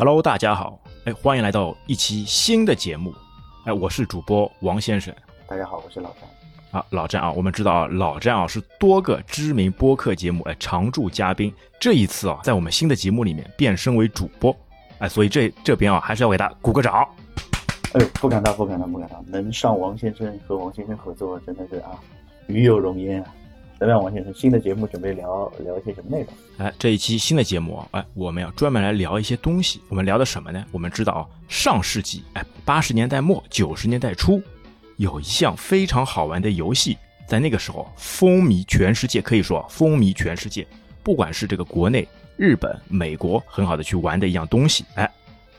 Hello，大家好，哎，欢迎来到一期新的节目，哎，我是主播王先生。大家好，我是老詹。啊，老詹啊，我们知道啊，老詹啊是多个知名播客节目哎常驻嘉宾，这一次啊，在我们新的节目里面变身为主播，哎，所以这这边啊还是要给他鼓个掌。哎，不敢当，不敢当，不敢当，能上王先生和王先生合作，真的是啊，与有荣焉啊。来，王先生，新的节目准备聊聊一些什么内容？哎，这一期新的节目啊，哎，我们要专门来聊一些东西。我们聊的什么呢？我们知道啊，上世纪哎八十年代末九十年代初，有一项非常好玩的游戏，在那个时候风靡全世界，可以说风靡全世界。不管是这个国内、日本、美国，很好的去玩的一样东西。哎，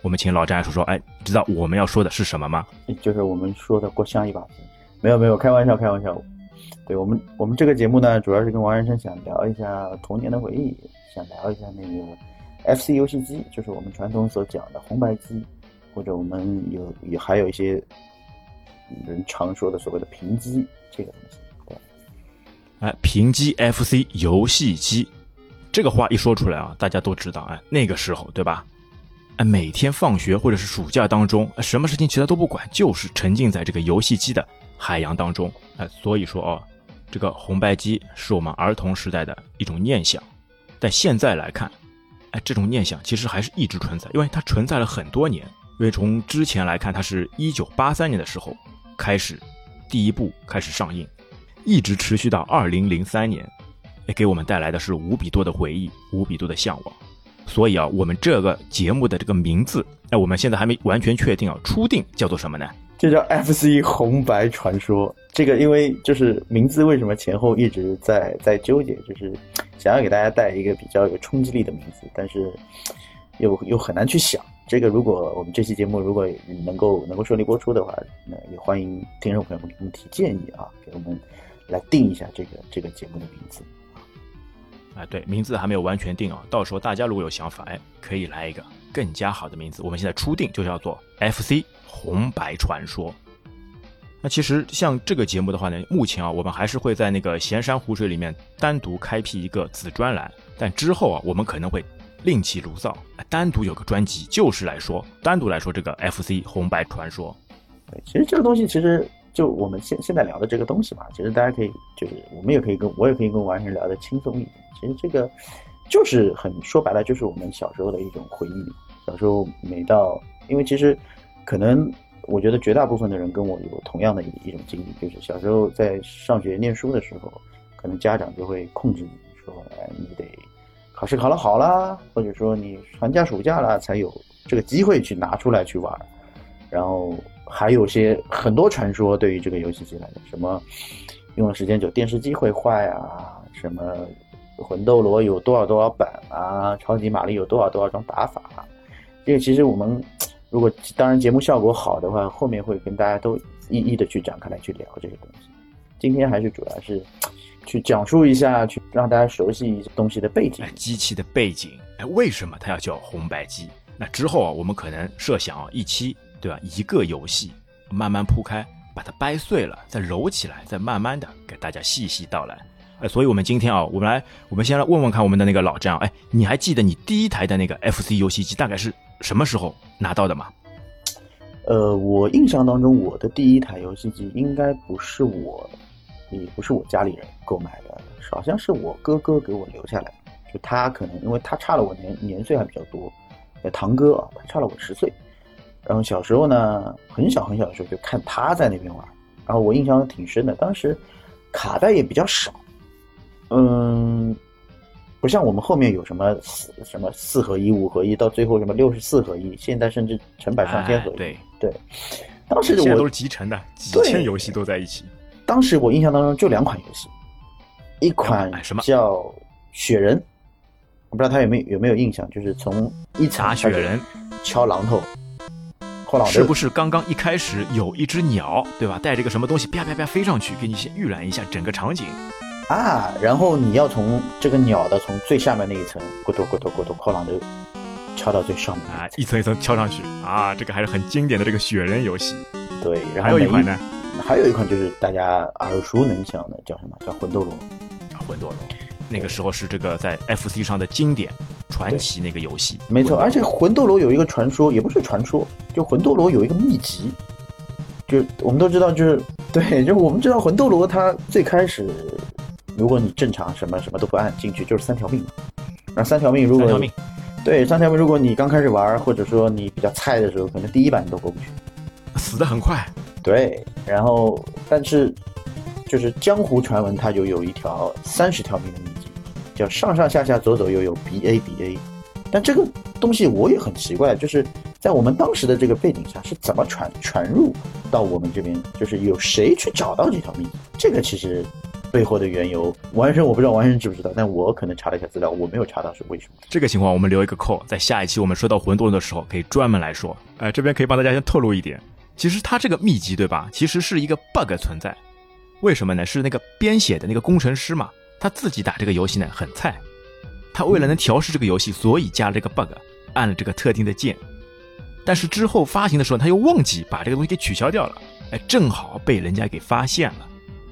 我们请老詹说说，哎，知道我们要说的是什么吗？就是我们说的过香一把子。没有没有，开玩笑开玩笑。对我们，我们这个节目呢，主要是跟王先生想聊一下童年的回忆，想聊一下那个 FC 游戏机，就是我们传统所讲的红白机，或者我们有也还有一些人常说的所谓的平机这个东西。对，哎，平机 FC 游戏机，这个话一说出来啊，大家都知道，哎，那个时候对吧？哎，每天放学或者是暑假当中，什么事情其他都不管，就是沉浸在这个游戏机的海洋当中。哎，所以说哦。这个红白机是我们儿童时代的一种念想，但现在来看，哎，这种念想其实还是一直存在，因为它存在了很多年。因为从之前来看，它是一九八三年的时候开始第一部开始上映，一直持续到二零零三年，哎给我们带来的是无比多的回忆，无比多的向往。所以啊，我们这个节目的这个名字，哎，我们现在还没完全确定啊，初定叫做什么呢？这叫 FC 红白传说。这个因为就是名字为什么前后一直在在纠结，就是想要给大家带一个比较有冲击力的名字，但是又又很难去想。这个如果我们这期节目如果能够能够顺利播出的话，那也欢迎听众朋友们给我们提建议啊，给我们来定一下这个这个节目的名字。啊，对，名字还没有完全定啊，到时候大家如果有想法，哎，可以来一个更加好的名字。我们现在初定就叫做 FC 红白传说。那其实像这个节目的话呢，目前啊，我们还是会在那个闲山湖水里面单独开辟一个子专栏，但之后啊，我们可能会另起炉灶，单独有个专辑，就是来说单独来说这个 FC 红白传说。对，其实这个东西其实就我们现现在聊的这个东西嘛，其实大家可以就是我们也可以跟我也可以跟王先生聊的轻松一点。其实这个就是很说白了，就是我们小时候的一种回忆。小时候每到，因为其实可能。我觉得绝大部分的人跟我有同样的一一种经历，就是小时候在上学念书的时候，可能家长就会控制你说，哎，你得考试考得好啦，或者说你寒假暑假了才有这个机会去拿出来去玩。然后还有些很多传说对于这个游戏机来讲，什么用了时间久电视机会坏啊，什么魂斗罗有多少多少版啊，超级玛丽有多少多少种打法，这个其实我们。如果当然节目效果好的话，后面会跟大家都一一的去展开来去聊这个东西。今天还是主要是去讲述一下，去让大家熟悉一些东西的背景，机器的背景。哎，为什么它要叫红白机？那之后啊，我们可能设想啊，一期对吧？一个游戏慢慢铺开，把它掰碎了，再揉起来，再慢慢的给大家细细道来。哎，所以我们今天啊，我们来，我们先来问问看我们的那个老张，哎，你还记得你第一台的那个 FC 游戏机大概是？什么时候拿到的吗？呃，我印象当中，我的第一台游戏机应该不是我，也不是我家里人购买的，好像是我哥哥给我留下来。就他可能因为他差了我年年岁还比较多，堂哥啊，他差了我十岁。然后小时候呢，很小很小的时候就看他在那边玩，然后我印象挺深的。当时卡带也比较少，嗯。不像我们后面有什么四什么四合一、五合一，到最后什么六十四合一，现在甚至成百上千合一。对对，当时我都是集成的，几千游戏都在一起。当时我印象当中就两款游戏，一款什么叫雪人，我不知道他有没有有没有印象，就是从一查雪人敲榔头，是不是刚刚一开始有一只鸟，对吧？带着个什么东西啪啪啪飞上去，给你先预览一下整个场景。啊，然后你要从这个鸟的从最下面那一层咕嘟咕嘟咕咚敲榔头，敲到最上面啊，一层一层敲上去啊，这个还是很经典的这个雪人游戏。对，然后还有一款呢，还有一款就是大家耳熟能详的，叫什么叫魂斗罗？魂斗罗，那个时候是这个在 FC 上的经典。传奇那个游戏。没错，而且魂斗罗有一个传说，也不是传说，就魂斗罗有一个秘籍，就我们都知道，就是对，就我们知道魂斗罗它最开始，如果你正常什么什么都不按进去，就是三条命嘛。那三条命如果三条命，对三条命，如果你刚开始玩，或者说你比较菜的时候，可能第一版你都过不去，死的很快。对，然后但是就是江湖传闻，它就有一条三十条命的秘籍，叫上上下下左左右右 B A B A。但这个东西我也很奇怪，就是在我们当时的这个背景下，是怎么传传入到我们这边？就是有谁去找到这条秘籍？这个其实背后的缘由，王医生我不知道王医生知不知道，但我可能查了一下资料，我没有查到是为什么。这个情况我们留一个扣，在下一期我们说到魂斗罗的时候，可以专门来说。哎，这边可以帮大家先透露一点，其实它这个秘籍对吧？其实是一个 bug 存在。为什么呢？是那个编写的那个工程师嘛，他自己打这个游戏呢很菜。他为了能调试这个游戏，所以加了这个 bug，按了这个特定的键。但是之后发行的时候，他又忘记把这个东西给取消掉了。哎，正好被人家给发现了，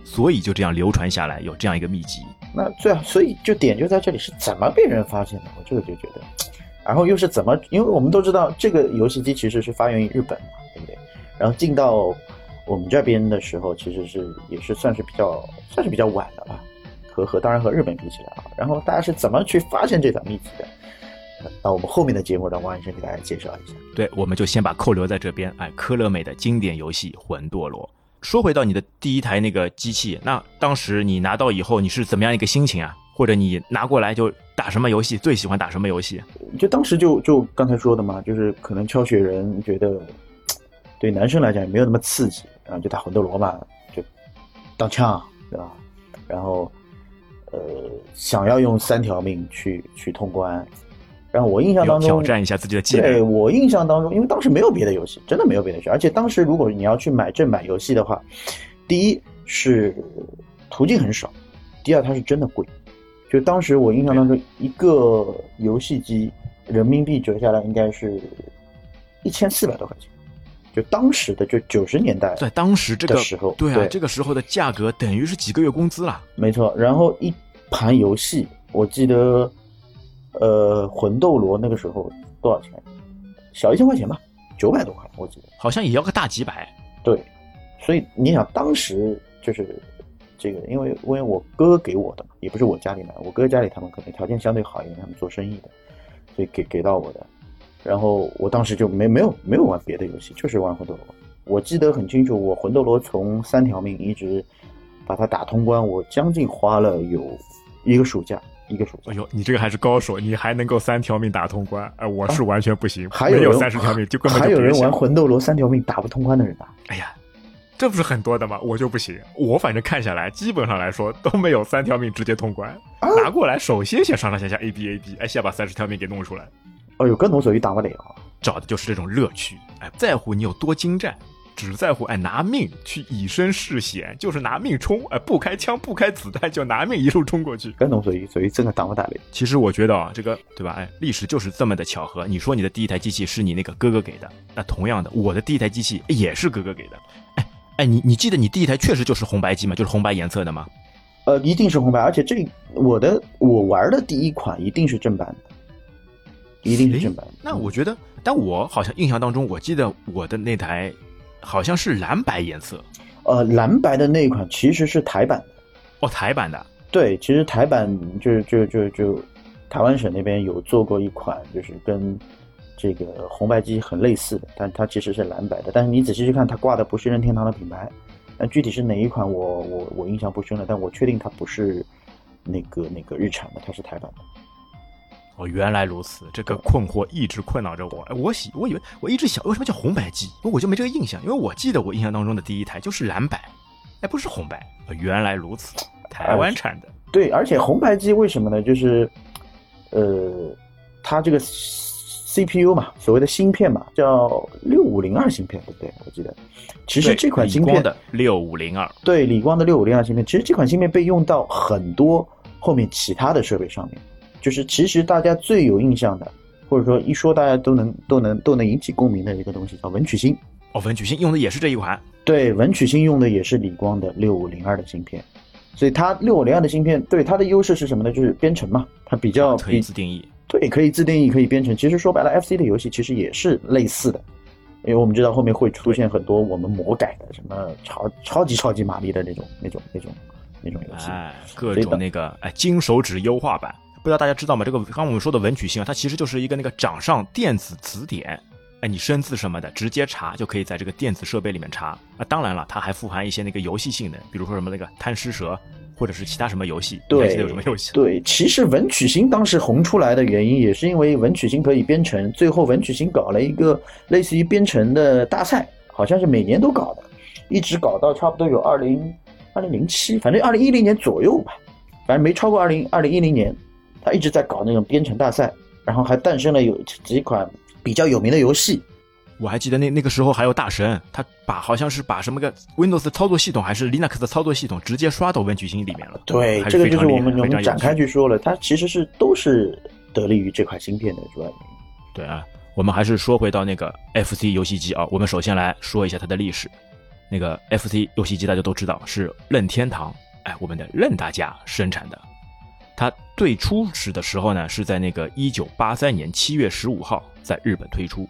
所以就这样流传下来，有这样一个秘籍。那最好，所以就点就在这里，是怎么被人发现的？我这个就觉得，然后又是怎么？因为我们都知道，这个游戏机其实是发源于日本嘛，对不对？然后进到我们这边的时候，其实是也是算是比较算是比较晚的吧。和和当然和日本比起来啊，然后大家是怎么去发现这条秘籍的？那我们后面的节目让王医生给大家介绍一下。对，我们就先把扣留在这边。哎，科乐美的经典游戏《魂斗罗》。说回到你的第一台那个机器，那当时你拿到以后，你是怎么样一个心情啊？或者你拿过来就打什么游戏？最喜欢打什么游戏？就当时就就刚才说的嘛，就是可能敲雪人觉得对男生来讲也没有那么刺激，然后就打魂斗罗嘛，就当枪，对吧？然后。呃，想要用三条命去去通关，然后我印象当中挑战一下自己的技能。对我印象当中，因为当时没有别的游戏，真的没有别的游戏，而且当时如果你要去买正版游戏的话，第一是途径很少，第二它是真的贵。就当时我印象当中，一个游戏机人民币折下来应该是一千四百多块钱，就当时的就九十年代，在当时这个时候，对啊，这个时候的价格等于是几个月工资了。没错，然后一。盘游戏，我记得，呃，魂斗罗那个时候多少钱？小一千块钱吧，九百多块，我记得。好像也要个大几百。对，所以你想，当时就是这个，因为因为我哥给我的嘛，也不是我家里买，我哥家里他们可能条件相对好一点，他们做生意的，所以给给到我的。然后我当时就没没有没有玩别的游戏，就是玩魂斗罗。我记得很清楚，我魂斗罗从三条命一直。把它打通关，我将近花了有一个暑假，一个暑假。哎呦，你这个还是高手，你还能够三条命打通关，哎，我是完全不行，还有三十条命就根本还有人玩魂斗罗三条命打不通关的人吧！哎呀，这不是很多的吗？我就不行，我反正看下来，基本上来说都没有三条命直接通关。拿过来，首先先上上下下 A B A B，哎，先把三十条命给弄出来。哦呦，跟同手一打不了，找的就是这种乐趣，哎，不在乎你有多精湛。只在乎哎拿命去以身试险，就是拿命冲哎不开枪不开子弹就拿命一路冲过去。跟懂所以所以真的打不打的。其实我觉得啊，这个对吧？哎，历史就是这么的巧合。你说你的第一台机器是你那个哥哥给的，那同样的，我的第一台机器也是哥哥给的。哎哎，你你记得你第一台确实就是红白机吗？就是红白颜色的吗？呃，一定是红白，而且这我的我玩的第一款一定是正版的，一定是正版。那我觉得，但我好像印象当中，我记得我的那台。好像是蓝白颜色，呃，蓝白的那一款其实是台版的，哦，台版的，对，其实台版就就就就台湾省那边有做过一款，就是跟这个红白机很类似的，但它其实是蓝白的，但是你仔细去看，它挂的不是任天堂的品牌，那具体是哪一款，我我我印象不深了，但我确定它不是那个那个日产的，它是台版的。哦，原来如此，这个困惑一直困扰着我。哎，我喜，我以为我一直想，为什么叫红白机？我就没这个印象，因为我记得我印象当中的第一台就是蓝白，哎，不是红白。原来如此，台湾产的。对，而且红白机为什么呢？就是，呃，它这个 CPU 嘛，所谓的芯片嘛，叫六五零二芯片，对不对？我记得，其实这款芯片的六五零二，对，理光的六五零二芯片，其实这款芯片被用到很多后面其他的设备上面。就是其实大家最有印象的，或者说一说大家都能都能都能引起共鸣的一个东西，叫文曲星。哦，文曲星用的也是这一款。对，文曲星用的也是理光的六五零二的芯片，所以它六五零二的芯片，对它的优势是什么呢？就是编程嘛，它比较可以自定义。对，可以自定义，可以编程。其实说白了，FC 的游戏其实也是类似的，因为我们知道后面会出现很多我们魔改的，什么超超级超级玛丽的那种那种那种那种游戏，哎，各种那个哎金手指优化版，不知道大家知道吗？这个刚刚我们说的文曲星啊，它其实就是一个那个掌上电子词典，哎，你生字什么的直接查就可以在这个电子设备里面查啊。当然了，它还富含一些那个游戏性能，比如说什么那个贪吃蛇。或者是其他什么游戏？对，有什么游戏？对，其实文曲星当时红出来的原因，也是因为文曲星可以编程。最后文曲星搞了一个类似于编程的大赛，好像是每年都搞的，一直搞到差不多有二零二零零七，反正二零一零年左右吧，反正没超过二零二零一零年，他一直在搞那种编程大赛，然后还诞生了有几款比较有名的游戏。我还记得那那个时候还有大神，他把好像是把什么个 Windows 操作系统还是 Linux 的操作系统直接刷到文曲星里面了。对，这个就是我们我们展开去说了，它其实是都是得力于这款芯片的主要原因。对啊，我们还是说回到那个 FC 游戏机啊，我们首先来说一下它的历史。那个 FC 游戏机大家都知道是任天堂，哎，我们的任大家生产的。它最初始的时候呢，是在那个一九八三年七月十五号在日本推出。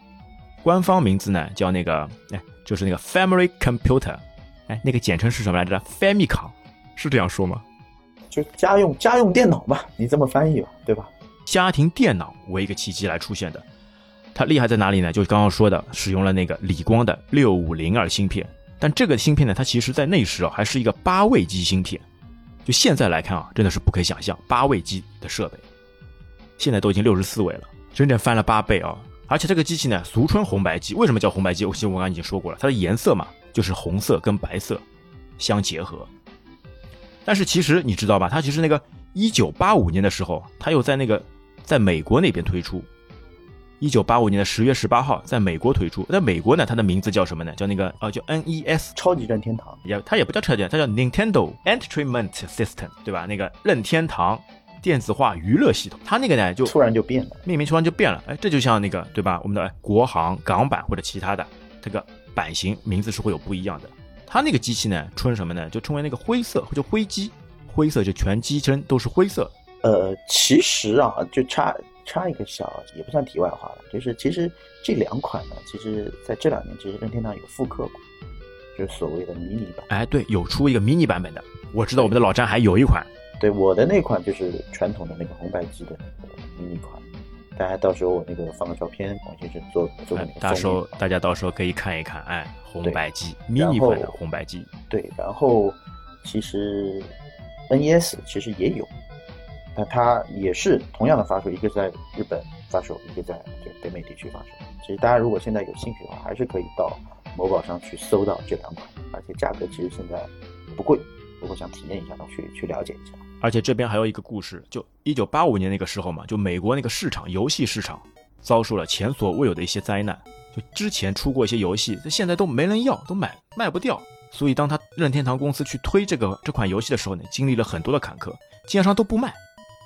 官方名字呢叫那个，哎，就是那个 Family Computer，哎，那个简称是什么来着？Famicom，是这样说吗？就家用家用电脑吧，你这么翻译吧，对吧？家庭电脑为一个契机来出现的，它厉害在哪里呢？就是刚刚说的，使用了那个理光的六五零二芯片，但这个芯片呢，它其实在那时啊还是一个八位机芯片，就现在来看啊，真的是不可以想象八位机的设备，现在都已经六十四位了，整整翻了八倍啊！而且这个机器呢，俗称红白机。为什么叫红白机？我其实我刚刚已经说过了，它的颜色嘛，就是红色跟白色相结合。但是其实你知道吧？它其实那个一九八五年的时候，它又在那个在美国那边推出。一九八五年的十月十八号，在美国推出。在美国呢，它的名字叫什么呢？叫那个呃，叫 NES 超级任天堂。也它也不叫超级，它叫 Nintendo Entertainment System，对吧？那个任天堂。电子化娱乐系统，它那个呢就突然就变了，命名突然就变了，哎，这就像那个对吧？我们的国行港版或者其他的这个版型名字是会有不一样的。它那个机器呢称什么呢？就称为那个灰色，或者灰机，灰色就全机身都是灰色。呃，其实啊，就插插一个小，也不算题外话了，就是其实这两款呢，其实在这两年其实任天堂有复刻过，就是所谓的迷你版。哎，对，有出一个迷你版本的，我知道我们的老詹还有一款。对我的那款就是传统的那个红白机的那个迷你款，大家到时候我那个放个照片，王先生做做个那个到时候大家到时候可以看一看，哎，红白机迷你款的红白机。对，然后其实 NES 其实也有，那它也是同样的发售，一个在日本发售，一个在就北美地区发售。其实大家如果现在有兴趣的话，还是可以到某宝上去搜到这两款，而且价格其实现在不贵。如果想体验一下，的去去了解一下。而且这边还有一个故事，就一九八五年那个时候嘛，就美国那个市场游戏市场遭受了前所未有的一些灾难。就之前出过一些游戏，现在都没人要，都买卖不掉。所以当他任天堂公司去推这个这款游戏的时候呢，经历了很多的坎坷，经销商都不卖，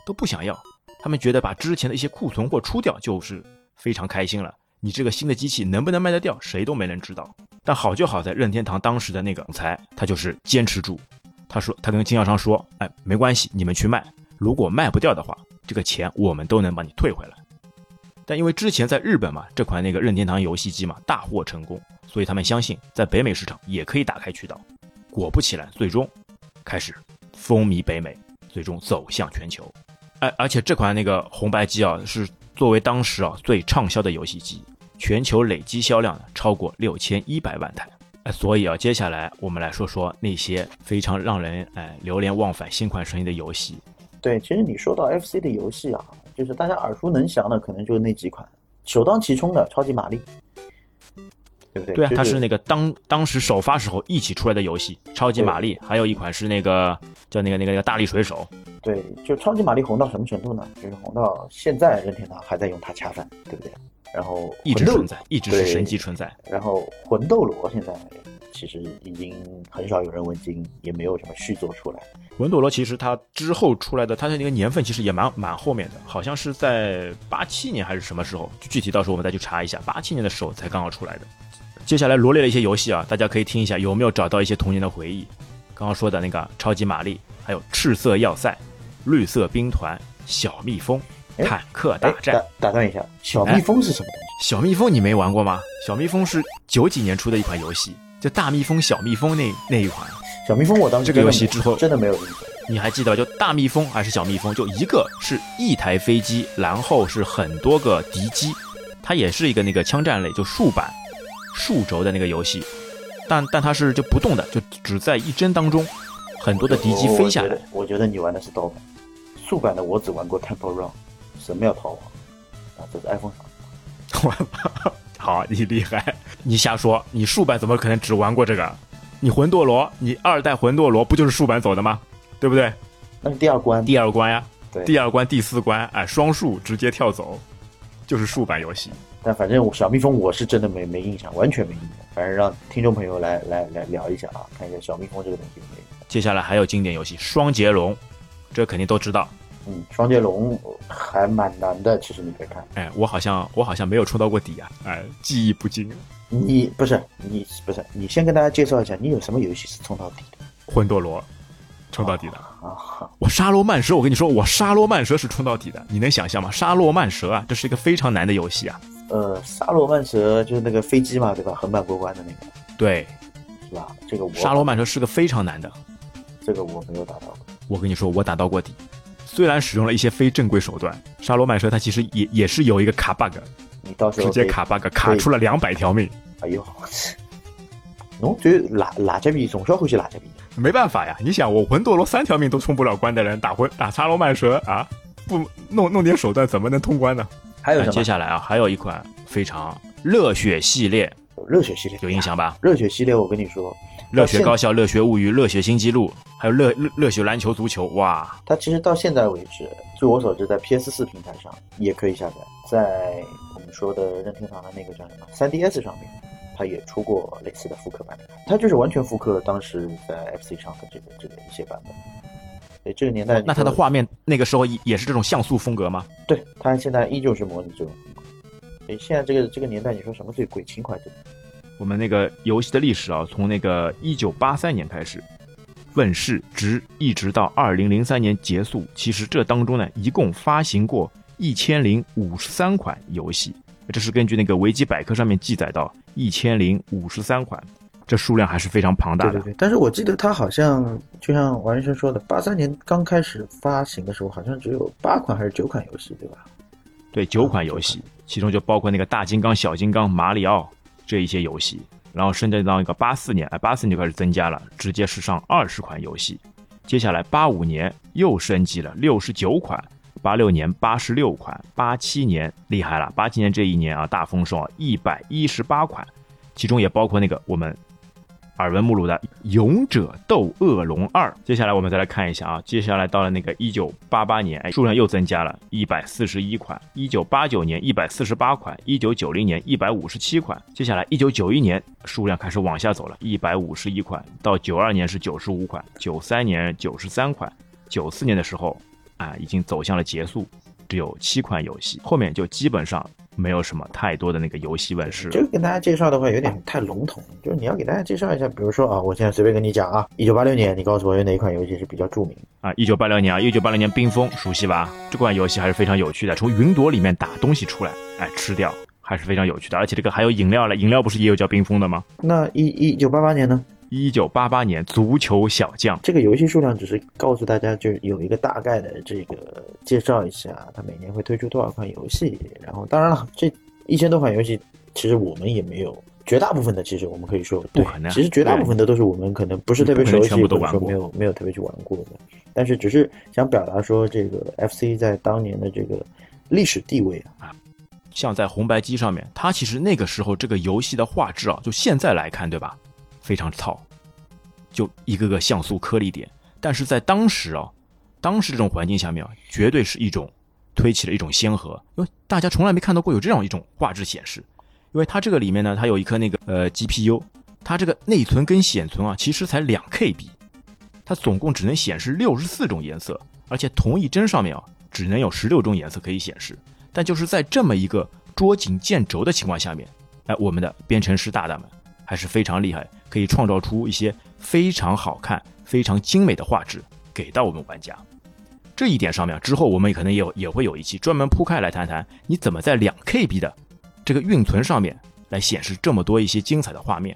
都不想要。他们觉得把之前的一些库存货出掉就是非常开心了。你这个新的机器能不能卖得掉，谁都没人知道。但好就好在任天堂当时的那个总裁，他就是坚持住。他说：“他跟经销商说，哎，没关系，你们去卖。如果卖不掉的话，这个钱我们都能帮你退回来。但因为之前在日本嘛，这款那个任天堂游戏机嘛大获成功，所以他们相信在北美市场也可以打开渠道。果不其然，最终开始风靡北美，最终走向全球。哎，而且这款那个红白机啊，是作为当时啊最畅销的游戏机，全球累计销量呢超过六千一百万台。”哎，所以啊，接下来我们来说说那些非常让人哎流连忘返、心旷神怡的游戏。对，其实你说到 FC 的游戏啊，就是大家耳熟能详的，可能就是那几款，首当其冲的超级玛丽，对不对？对啊，它是那个当当时首发时候一起出来的游戏，超级玛丽，还有一款是那个叫那个那个那个大力水手。对，就超级玛丽红到什么程度呢？就是红到现在任天堂还在用它恰饭，对不对？然后一直存在，一直是神级存在。然后魂斗罗现在其实已经很少有人问津，也没有什么续作出来。文朵罗其实它之后出来的，它的那个年份其实也蛮蛮后面的，好像是在八七年还是什么时候？具体到时候我们再去查一下，八七年的时候才刚刚出来的。接下来罗列了一些游戏啊，大家可以听一下，有没有找到一些童年的回忆？刚刚说的那个超级玛丽，还有赤色要塞、绿色兵团、小蜜蜂。坦克大战。打打断一下，小蜜蜂是什么东西？小蜜蜂你没玩过吗？小蜜蜂是九几年出的一款游戏，就大蜜蜂、小蜜蜂那那一款。小蜜蜂我当时这个游戏之后真的没有印象。你还记得就大蜜蜂还是小蜜蜂？就一个是一台飞机，然后是很多个敌机，它也是一个那个枪战类，就竖版、竖轴的那个游戏。但但它是就不动的，就只在一帧当中，很多的敌机飞下来。我觉得你玩的是盗版，竖版的我只玩过 Temple Run，神庙逃亡啊，这是 iPhone 上。好，你厉害，你瞎说，你竖版怎么可能只玩过这个？你魂斗罗，你二代魂斗罗不就是竖版走的吗？对不对？那是第二关，第二关呀，对，第二关第四关，哎，双数直接跳走，就是竖版游戏。但反正小蜜蜂我是真的没没印象，完全没印象。反正让听众朋友来来来聊一下啊，看一下小蜜蜂这个东西有没有。接下来还有经典游戏双截龙，这肯定都知道。嗯，双截龙还蛮难的，其实你可以看。哎，我好像我好像没有冲到过底啊，哎，记忆不精。你不是你不是你先跟大家介绍一下，你有什么游戏是冲到底的？魂斗罗，冲到底的啊！我沙罗曼蛇，我跟你说，我沙罗曼蛇是冲到底的，你能想象吗？沙罗曼蛇啊，这是一个非常难的游戏啊。呃，沙罗曼蛇就是那个飞机嘛，对吧？横版过关的那个。对，是吧？这个沙罗曼蛇是个非常难的，这个我没有打到过。我跟你说，我打到过底，虽然使用了一些非正规手段，沙罗曼蛇它其实也也是有一个卡 bug。你到时候直接卡 bug，卡出了两百条命。哎呦，侬最垃垃圾币，从小欢喜垃圾币。没办法呀，你想我魂斗罗三条命都冲不了关的人，打魂打沙罗曼蛇啊，不弄弄点手段怎么能通关呢？还有接下来啊，还有一款非常热血系列，热血系列有印象吧？热血系列，我跟你说，热血高校、热血物语、热血新纪录，还有热热热血篮球、足球，哇！它其实到现在为止，据我所知，在 PS 四平台上也可以下载，在我们。说的任天堂的那个叫什么 3DS 上面，它也出过类似的复刻版本，它就是完全复刻当时在 FC 上的这个这个一些版本。对，这个年代，那它的画面那个时候也是这种像素风格吗？对，它现在依旧是模拟这种风格。所以现在这个这个年代，你说什么最鬼情怀最？我们那个游戏的历史啊，从那个一九八三年开始问世，直一直到二零零三年结束。其实这当中呢，一共发行过。一千零五十三款游戏，这是根据那个维基百科上面记载到一千零五十三款，这数量还是非常庞大的。对对对，但是我记得它好像就像王医生说的，八三年刚开始发行的时候，好像只有八款还是九款游戏，对吧？对，九款游戏，其中就包括那个大金刚、小金刚、马里奥这一些游戏，然后升级到一个八四年，哎，八四年就开始增加了，直接是上二十款游戏。接下来八五年又升级了六十九款。八六年八十六款，八七年厉害了，八七年这一年啊大丰收啊，一百一十八款，其中也包括那个我们耳闻目睹的《勇者斗恶龙二》。接下来我们再来看一下啊，接下来到了那个一九八八年，哎，数量又增加了一百四十一款；一九八九年一百四十八款；一九九零年一百五十七款。接下来一九九一年数量开始往下走了，一百五十一款；到九二年是九十五款，九三年九十三款，九四年的时候。啊，已经走向了结束，只有七款游戏，后面就基本上没有什么太多的那个游戏问世。这个跟大家介绍的话有点太笼统，就是你要给大家介绍一下，比如说啊，我现在随便跟你讲啊，一九八六年，你告诉我有哪一款游戏是比较著名啊？一九八六年啊，一九八六年冰封，熟悉吧？这款游戏还是非常有趣的，从云朵里面打东西出来，哎，吃掉还是非常有趣的，而且这个还有饮料了，饮料不是也有叫冰封的吗？那一一九八八年呢？一九八八年，足球小将这个游戏数量只是告诉大家，就有一个大概的这个介绍一下，它每年会推出多少款游戏。然后，当然了，这一千多款游戏，其实我们也没有，绝大部分的其实我们可以说，不可能，其实绝大部分的都是我们可能不是特别熟悉，或者说没有没有特别去玩过的。但是，只是想表达说，这个 FC 在当年的这个历史地位啊，像在红白机上面，它其实那个时候这个游戏的画质啊，就现在来看，对吧？非常糙，就一个个像素颗粒点，但是在当时啊，当时这种环境下面啊，绝对是一种推起了一种先河，因为大家从来没看到过有这样一种画质显示，因为它这个里面呢，它有一颗那个呃 GPU，它这个内存跟显存啊，其实才两 KB，它总共只能显示六十四种颜色，而且同一帧上面啊，只能有十六种颜色可以显示，但就是在这么一个捉襟见肘的情况下面，哎，我们的编程师大大们还是非常厉害。可以创造出一些非常好看、非常精美的画质给到我们玩家，这一点上面，之后我们可能也有也会有一期专门铺开来谈谈，你怎么在两 KB 的这个运存上面来显示这么多一些精彩的画面，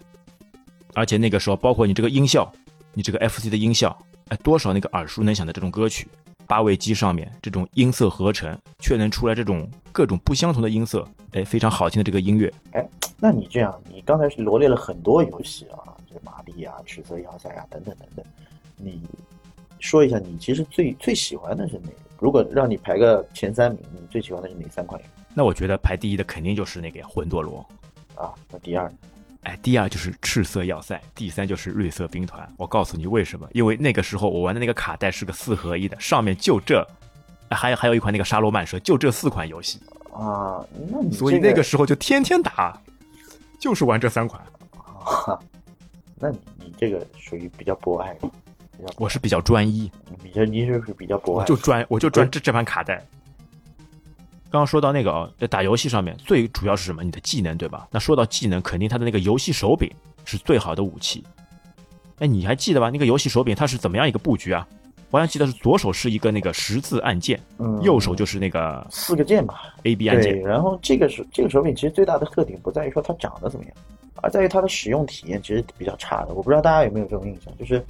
而且那个时候包括你这个音效，你这个 FC 的音效，哎，多少那个耳熟能详的这种歌曲，八位机上面这种音色合成，却能出来这种各种不相同的音色，哎，非常好听的这个音乐。哎，那你这样，你刚才是罗列了很多游戏啊，这玛丽啊、赤色要塞啊等等等等，你。说一下，你其实最最喜欢的是哪个？如果让你排个前三名，你最喜欢的是哪三款游戏？那我觉得排第一的肯定就是那个魂斗罗啊。那第二呢，哎，第二就是赤色要塞，第三就是绿色兵团。我告诉你为什么？因为那个时候我玩的那个卡带是个四合一的，上面就这，还有还有一款那个沙罗曼蛇，就这四款游戏啊。那你所以那个时候就天天打，就是玩这三款。那你你这个属于比较博爱。我是比较专一，比较你是比较博爱，就专我就专这这盘卡带。刚刚说到那个啊，在打游戏上面最主要是什么？你的技能对吧？那说到技能，肯定它的那个游戏手柄是最好的武器。哎，你还记得吧？那个游戏手柄它是怎么样一个布局啊？我还记得是左手是一个那个十字按键，嗯右手就是那个四个键吧，A B 按键。然后这个是这个手柄其实最大的特点不在于说它长得怎么样，而在于它的使用体验其实比较差的。我不知道大家有没有这种印象，就是。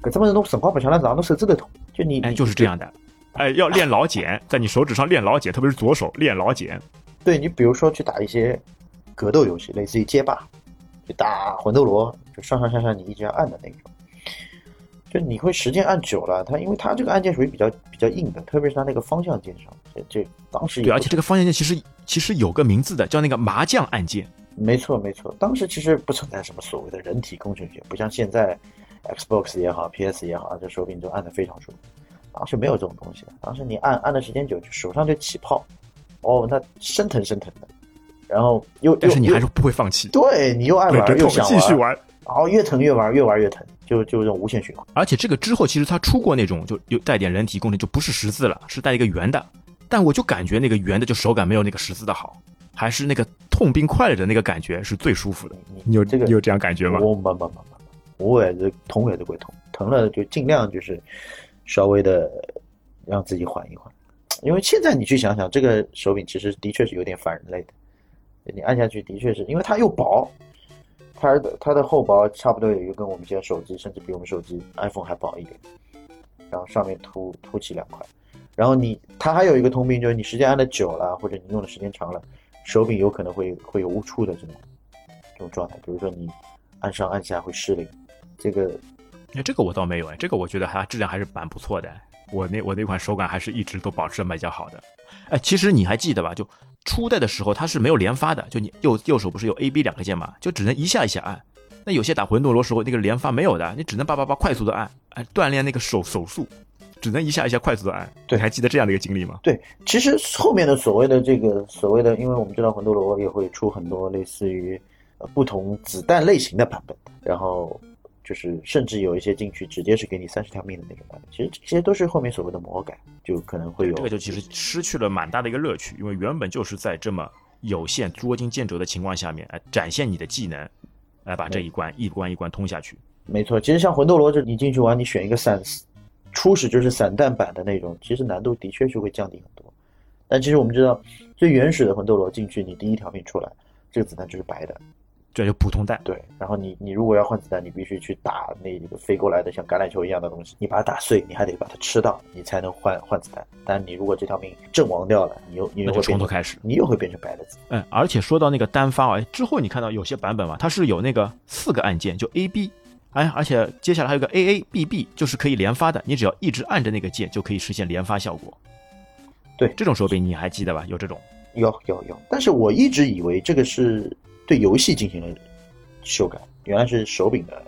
搿这么弄辰光不长了，让侬手指头痛。就你哎，就是这样的。哎，要练老茧，在你手指上练老茧，特别是左手练老茧。对你，比如说去打一些格斗游戏，类似于街霸，就打魂斗罗，就上上下下你一直要按的那种。就你会时间按久了，它因为它这个按键属于比较比较硬的，特别是它那个方向键上，这这当时对，而且这个方向键其实其实有个名字的，叫那个麻将按键。没错没错，当时其实不存在什么所谓的人体工程学，不像现在。Xbox 也好，PS 也好，这手柄都按的非常舒服。当时没有这种东西的，当时你按按的时间久，就手上就起泡，哦，那生疼生疼的。然后又但是你还是不会放弃，对你又爱玩又想继续玩，然后越疼越玩，越玩越疼，就就这种无限循环。而且这个之后其实它出过那种就有带点人体工程，就不是十字了，是带一个圆的。但我就感觉那个圆的就手感没有那个十字的好，还是那个痛并快乐的那个感觉是最舒服的。你有这个你有这样感觉吗？我。我也是痛也是会痛，疼了就尽量就是稍微的让自己缓一缓，因为现在你去想想，这个手柄其实的确是有点反人类的，你按下去的确是因为它又薄，它的它的厚薄差不多也就跟我们现在手机甚至比我们手机 iPhone 还薄一点，然后上面凸凸起两块，然后你它还有一个通病就是你时间按的久了或者你用的时间长了，手柄有可能会会有误触的这种这种状态，比如说你按上按下会失灵。这个，哎，这个我倒没有哎，这个我觉得还质量还是蛮不错的。我那我那款手感还是一直都保持的比较好的。哎，其实你还记得吧？就初代的时候它是没有连发的，就你右右手不是有 A、B 两个键嘛，就只能一下一下按。那有些打魂斗罗时候那个连发没有的，你只能叭叭叭快速的按，哎，锻炼那个手手速，只能一下一下快速的按。对，还记得这样的一个经历吗？对，其实后面的所谓的这个所谓的，因为我们知道魂斗罗也会出很多类似于呃不同子弹类型的版本，然后。就是甚至有一些进去直接是给你三十条命的那种版本，其实这些都是后面所谓的魔改，就可能会有这个就其实失去了蛮大的一个乐趣，因为原本就是在这么有限捉襟见肘的情况下面，哎，展现你的技能，来把这一关一关一关通下去。没错，其实像魂斗罗这你进去玩，你选一个散初始就是散弹版的那种，其实难度的确是会降低很多。但其实我们知道，最原始的魂斗罗进去，你第一条命出来，这个子弹就是白的。这就普通弹，对。然后你你如果要换子弹，你必须去打那个飞过来的像橄榄球一样的东西，你把它打碎，你还得把它吃到，你才能换换子弹。但你如果这条命阵亡掉了，你又你又会从头开始，你又会变成白的子。嗯，而且说到那个单发啊，之后你看到有些版本嘛，它是有那个四个按键，就 A B，哎，而且接下来还有个 A A B B，就是可以连发的，你只要一直按着那个键就可以实现连发效果。对，这种手柄你还记得吧？有这种？有有有。但是我一直以为这个是对游戏进行了。修改原来是手柄的，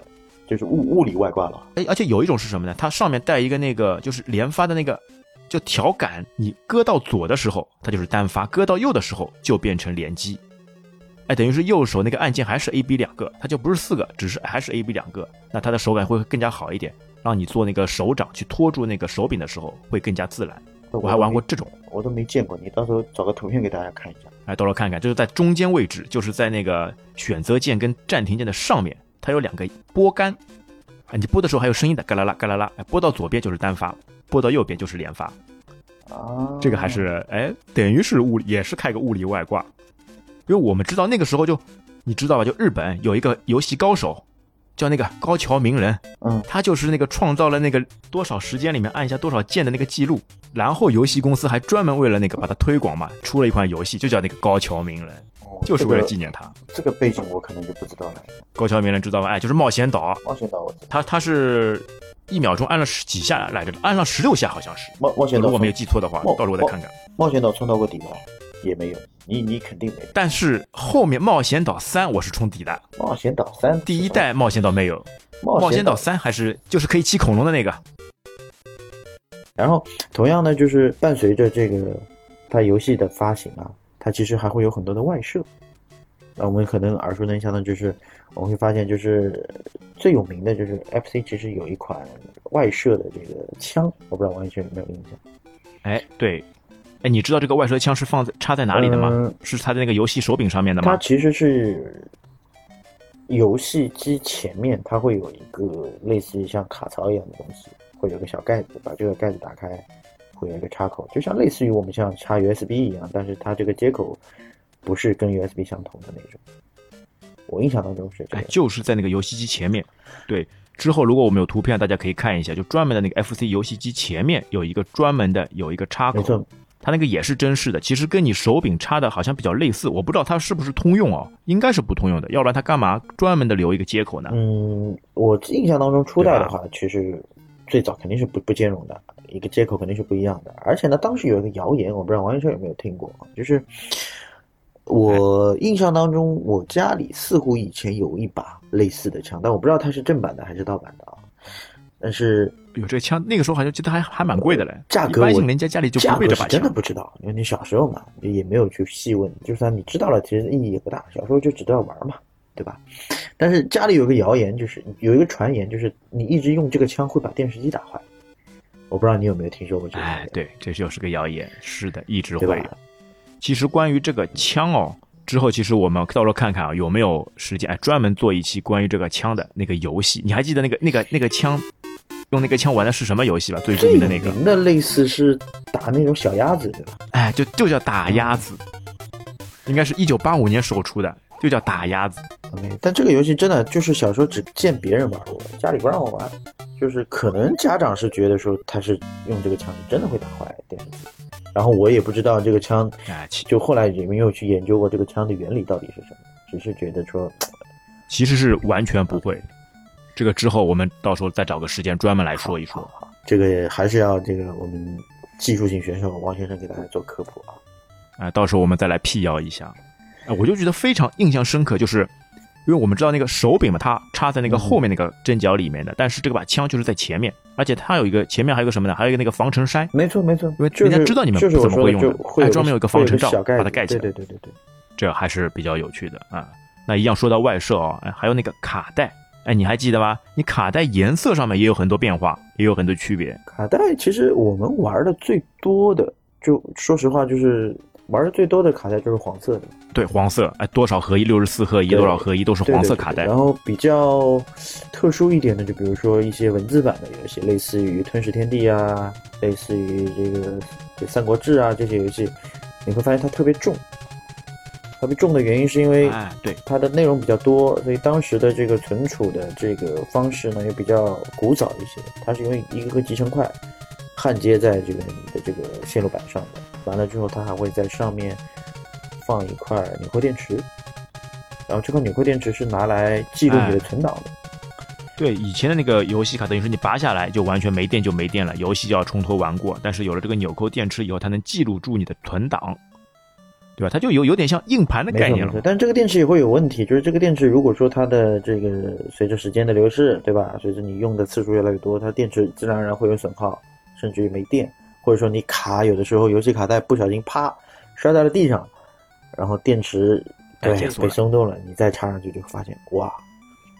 就是物物理外挂了。哎，而且有一种是什么呢？它上面带一个那个，就是连发的那个，就调杆。你搁到左的时候，它就是单发；搁到右的时候，就变成连击。哎，等于是右手那个按键还是 A、B 两个，它就不是四个，只是还是 A、B 两个。那它的手感会更加好一点，让你做那个手掌去托住那个手柄的时候会更加自然。我还玩过这种，我都没见过。你到时候找个图片给大家看一下。哎，到时候看看，就是在中间位置，就是在那个选择键跟暂停键的上面，它有两个拨杆。啊，你拨的时候还有声音的，嘎啦啦，嘎啦啦。哎，拨到左边就是单发，拨到右边就是连发。啊，这个还是哎，等于是物理也是开个物理外挂，因为我们知道那个时候就你知道吧，就日本有一个游戏高手叫那个高桥名人，嗯，他就是那个创造了那个多少时间里面按下多少键的那个记录，然后游戏公司还专门为了那个把它推广嘛，出了一款游戏就叫那个高桥名人，哦就是为了纪念他。这个背景我可能就不知道了。高桥名人知道吧？哎，就是冒险岛，冒险岛我知道，他他是一秒钟按了十几下来着，按了十六下好像是，冒冒险岛如果没有记错的话，冒到时候我再看看。冒险岛冲到过底吗？也没有，你你肯定没有。但是后面冒险岛三我是冲底的，冒险岛三第一代冒险岛没有，冒冒险岛岛，三还是就是可以骑恐龙的那个。然后同样呢，就是伴随着这个它游戏的发行啊，它其实还会有很多的外设。那我们可能耳熟能详的就是，我们会发现就是最有名的就是 FC 其实有一款外设的这个枪，我不知道王一轩有没有印象。哎，对，哎，你知道这个外设枪是放在插在哪里的吗？嗯是插在那个游戏手柄上面的吗？它其实是游戏机前面，它会有一个类似于像卡槽一样的东西，会有个小盖子，把这个盖子打开，会有一个插口，就像类似于我们像插 USB 一样，但是它这个接口不是跟 USB 相同的那种。我印象当中是这哎，，就是在那个游戏机前面。对，之后如果我们有图片，大家可以看一下，就专门的那个 FC 游戏机前面有一个专门的有一个插口，没错，它那个也是真式的，其实跟你手柄插的好像比较类似，我不知道它是不是通用哦，应该是不通用的，要不然它干嘛专门的留一个接口呢？嗯，我印象当中初代的话，其实最早肯定是不不兼容的，一个接口肯定是不一样的。而且呢，当时有一个谣言，我不知道王先生有没有听过，就是我印象当中，我家里似乎以前有一把类似的枪，但我不知道它是正版的还是盗版的啊。但是有这个枪，那个时候好像记得还还蛮贵的嘞，价格我一般性人家家里就价不会这把枪真的。不知道，因为你小时候嘛，也没有去细问，就算你知道了，其实意义也不大。小时候就知道玩嘛，对吧？但是家里有个谣言，就是有一个传言，就是你一直用这个枪会把电视机打坏。我不知道你有没有听说过这个哎对，这就是个谣言，是的，一直会有。？其实关于这个枪哦，之后其实我们到时候看看啊，有没有时间哎专门做一期关于这个枪的那个游戏。你还记得那个那个那个枪，用那个枪玩的是什么游戏吧？最著最名的那个的类似是打那种小鸭子，对吧？哎，就就叫打鸭子，应该是一九八五年时候出的，就叫打鸭子。OK，但这个游戏真的就是小时候只见别人玩过，家里不让我玩。就是可能家长是觉得说他是用这个枪是真的会打坏电视机，然后我也不知道这个枪，就后来也没有去研究过这个枪的原理到底是什么，只是觉得说其实是完全不会。这个之后我们到时候再找个时间专门来说一说。好，这个还是要这个我们技术性选手王先生给大家做科普啊。啊，到时候我们再来辟谣一下。啊，我就觉得非常印象深刻，就是因为我们知道那个手柄嘛，它插在那个后面那个针脚里面的，但是这个把枪就是在前面，而且它有一个前面还有一个什么呢？还有一个那个防尘筛，没错没错，因为就是人家知道你们就是不怎么会用的会还专门有一个防尘罩把它盖起来对对对对对。这还是比较有趣的啊。那一样说到外设啊，哎，还有那个卡带，哎，你还记得吗？你卡带颜色上面也有很多变化，也有很多区别。卡带其实我们玩的最多的，就说实话就是玩的最多的卡带就是黄色的，对，黄色，哎，多少合一，六十四合一，多少合一都是黄色卡带。然后比较特殊一点的，就比如说一些文字版的游戏，类似于《吞噬天地》啊，类似于这个这《三国志》啊这些游戏，你会发现它特别重。特别重的原因是因为哎，对，它的内容比较多，所以当时的这个存储的这个方式呢又比较古早一些。它是因为一个个集成块焊接在这个你的这个线路板上的，完了之后它还会在上面放一块纽扣电池，然后这块纽扣电池是拿来记录你的存档的。对，以前的那个游戏卡，等于是你拔下来就完全没电就没电了，游戏就要重头玩过。但是有了这个纽扣电池以后，它能记录住你的存档，对吧？它就有有点像硬盘的概念了。但是这个电池也会有问题，就是这个电池如果说它的这个随着时间的流逝，对吧？随着你用的次数越来越多，它电池自然而然会有损耗，甚至于没电，或者说你卡有的时候游戏卡带不小心啪摔在了地上，然后电池对被松动了，你再插上去就发现哇，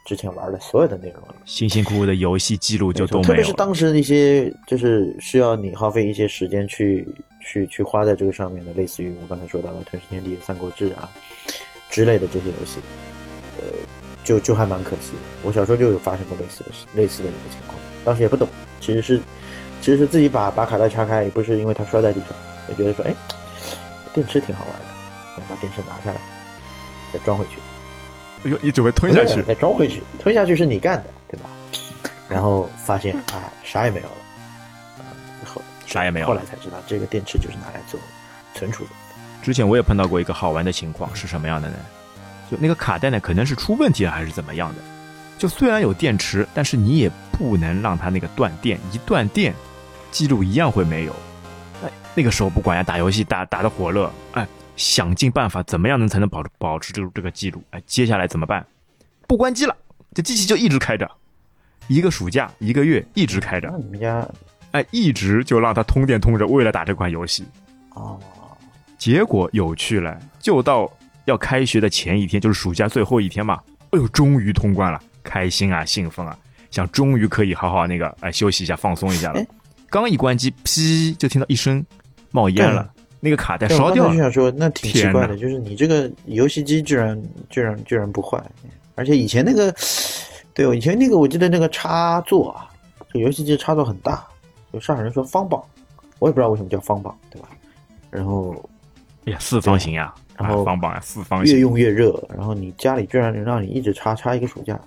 之前玩的所有的内容辛辛苦苦的游戏记录就都特别是。当时的一些就是需要你耗费一些时间去去去花在这个上面的，类似于我刚才说到的《吞噬天地》《三国志》啊之类的这些游戏，呃，就就还蛮可惜的。我小时候就有发生过类似的事，类似的一个情况，当时也不懂，其实是其实是自己把把卡带插开，也不是因为它摔在地上，就觉得说，哎，电池挺好玩的，我把电池拿下来，再装回去。哎呦，你准备吞下去？再装回去，吞下去是你干的，对吧？然后发现啊，啥也没有了，后啥也没有。后来才知道，这个电池就是拿来做存储的。之前我也碰到过一个好玩的情况，是什么样的呢？就那个卡带呢，可能是出问题了，还是怎么样的？就虽然有电池，但是你也不能让它那个断电，一断电，记录一样会没有。哎，那个时候不管呀，打游戏打打的火热，哎，想尽办法怎么样能才能保保持这个这个记录？哎，接下来怎么办？不关机了，这机器就一直开着，一个暑假一个月一直开着。那你们家，哎，一直就让他通电通着，为了打这款游戏。哦。结果有趣了，就到要开学的前一天，就是暑假最后一天嘛。哎呦，终于通关了，开心啊，兴奋啊，想终于可以好好那个哎休息一下，放松一下了。刚一关机，噼，就听到一声冒烟了，那个卡带烧掉了。我就想说，那挺奇怪的，就是你这个游戏机居然居然居然不坏，而且以前那个，对我以前那个我记得那个插座啊，这游戏机插座很大，有上海人说方棒，我也不知道为什么叫方棒，对吧？然后。哎呀，四方形呀，然后方棒呀，四方形，越用越热。然后你家里居然能让你一直插插一个暑假，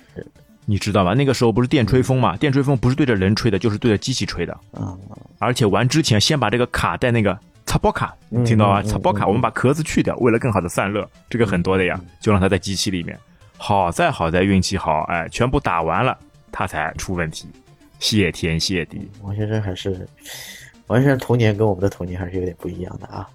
你知道吧？那个时候不是电吹风嘛？电吹风不是对着人吹的，就是对着机器吹的。啊！而且玩之前先把这个卡带那个擦包卡，听到吗？擦包卡，我们把壳子去掉，为了更好的散热，这个很多的呀，就让它在机器里面。好在好在运气好，哎，全部打完了，它才出问题。谢天谢地，王先生还是王先生童年跟我们的童年还是有点不一样的啊。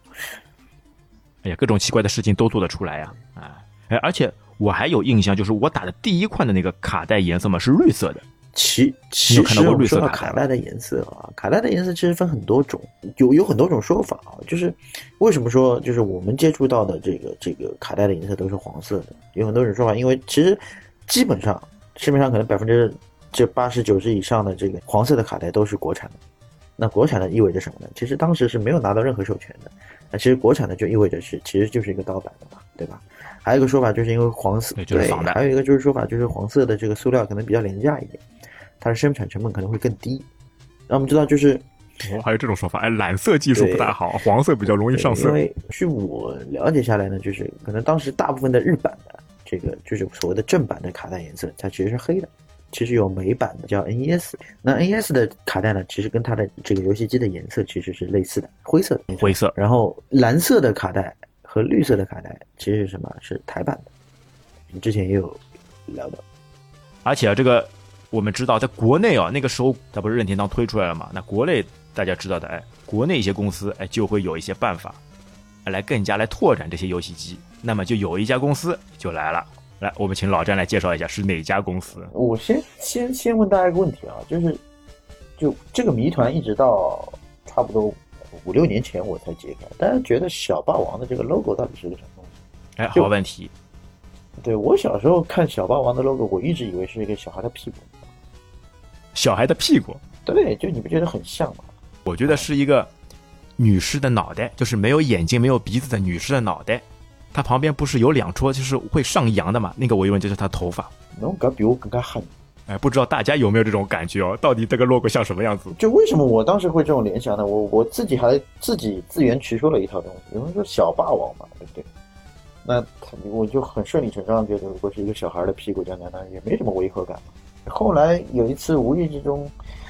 哎呀，各种奇怪的事情都做得出来呀！啊，哎，而且我还有印象，就是我打的第一款的那个卡带颜色嘛是绿色的。其其实说到卡带的颜色啊，卡带的颜色其实分很多种，有有很多种说法啊。就是为什么说就是我们接触到的这个这个卡带的颜色都是黄色的？有很多种说法，因为其实基本上市面上可能百分之这八十九十以上的这个黄色的卡带都是国产的。那国产的意味着什么呢？其实当时是没有拿到任何授权的。那其实国产的就意味着是，其实就是一个盗版的嘛，对吧？还有一个说法就是因为黄色，对，还有一个就是说法就是黄色的这个塑料可能比较廉价一点，它的生产成本可能会更低。那我们知道就是，哦，还有这种说法，哎，染色技术不大好，黄色比较容易上色。因为据我了解下来呢，就是可能当时大部分的日版的这个就是所谓的正版的卡带颜色，它其实是黑的。其实有美版的叫 NES，那 NES 的卡带呢，其实跟它的这个游戏机的颜色其实是类似的，灰色的。灰色。然后蓝色的卡带和绿色的卡带其实是什么？是台版的。你之前也有聊到。而且啊，这个我们知道，在国内啊，那个时候它不是任天堂推出来了嘛？那国内大家知道的，哎，国内一些公司哎就会有一些办法，来更加来拓展这些游戏机。那么就有一家公司就来了。来，我们请老詹来介绍一下是哪家公司。我先先先问大家一个问题啊，就是，就这个谜团一直到差不多五六年前我才解开。大家觉得小霸王的这个 logo 到底是个什么东西？哎，好问题。对我小时候看小霸王的 logo，我一直以为是一个小孩的屁股。小孩的屁股？对，就你不觉得很像吗？我觉得是一个女士的脑袋，就是没有眼睛、没有鼻子的女士的脑袋。它旁边不是有两撮，就是会上扬的嘛？那个我以为就是他头发。侬搿比我更加狠。哎，不知道大家有没有这种感觉哦？到底这个 logo 像什么样子？就为什么我当时会这种联想呢？我我自己还自己自圆其说了一套东西。有人说小霸王嘛，对不对？那我就很顺理成章觉得，如果是一个小孩的屁股这样，那也没什么违和感嘛。后来有一次无意之中。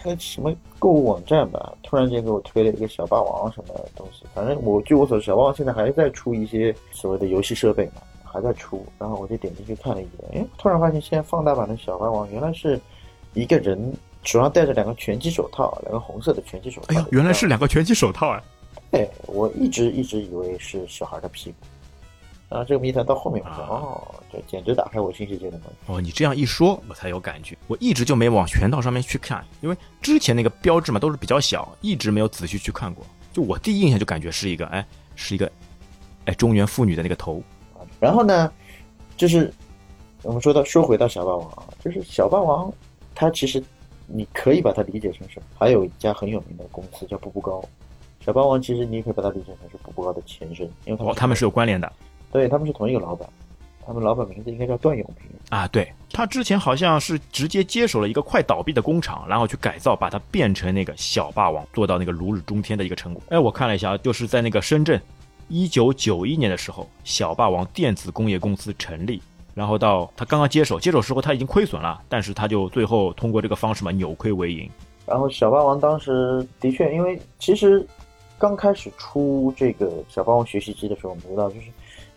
个什么购物网站吧，突然间给我推了一个小霸王什么东西，反正我据我所知，小霸王现在还在出一些所谓的游戏设备嘛，还在出。然后我就点进去看了一眼，哎，突然发现现在放大版的小霸王原来是一个人手上戴着两个拳击手套，两个红色的拳击手套。哎呀，原来是两个拳击手套啊！哎，我一直一直以为是小孩的屁股。啊，这个谜团到后面我说哦，这简直打开我新世界的门。哦，你这样一说，我才有感觉。我一直就没往全套上面去看，因为之前那个标志嘛都是比较小，一直没有仔细去看过。就我第一印象就感觉是一个，哎，是一个，哎，中原妇女的那个头。然后呢，就是我们说到说回到小霸王啊，就是小霸王，它其实你可以把它理解成是？还有一家很有名的公司叫步步高，小霸王其实你也可以把它理解成是步步高的前身，因为哦，他们是有关联的。对，他们是同一个老板，他们老板名字应该叫段永平啊。对他之前好像是直接接手了一个快倒闭的工厂，然后去改造，把它变成那个小霸王，做到那个如日中天的一个成果。哎，我看了一下，就是在那个深圳，一九九一年的时候，小霸王电子工业公司成立。然后到他刚刚接手，接手时候他已经亏损了，但是他就最后通过这个方式嘛，扭亏为盈。然后小霸王当时的确，因为其实刚开始出这个小霸王学习机的时候，我们知道就是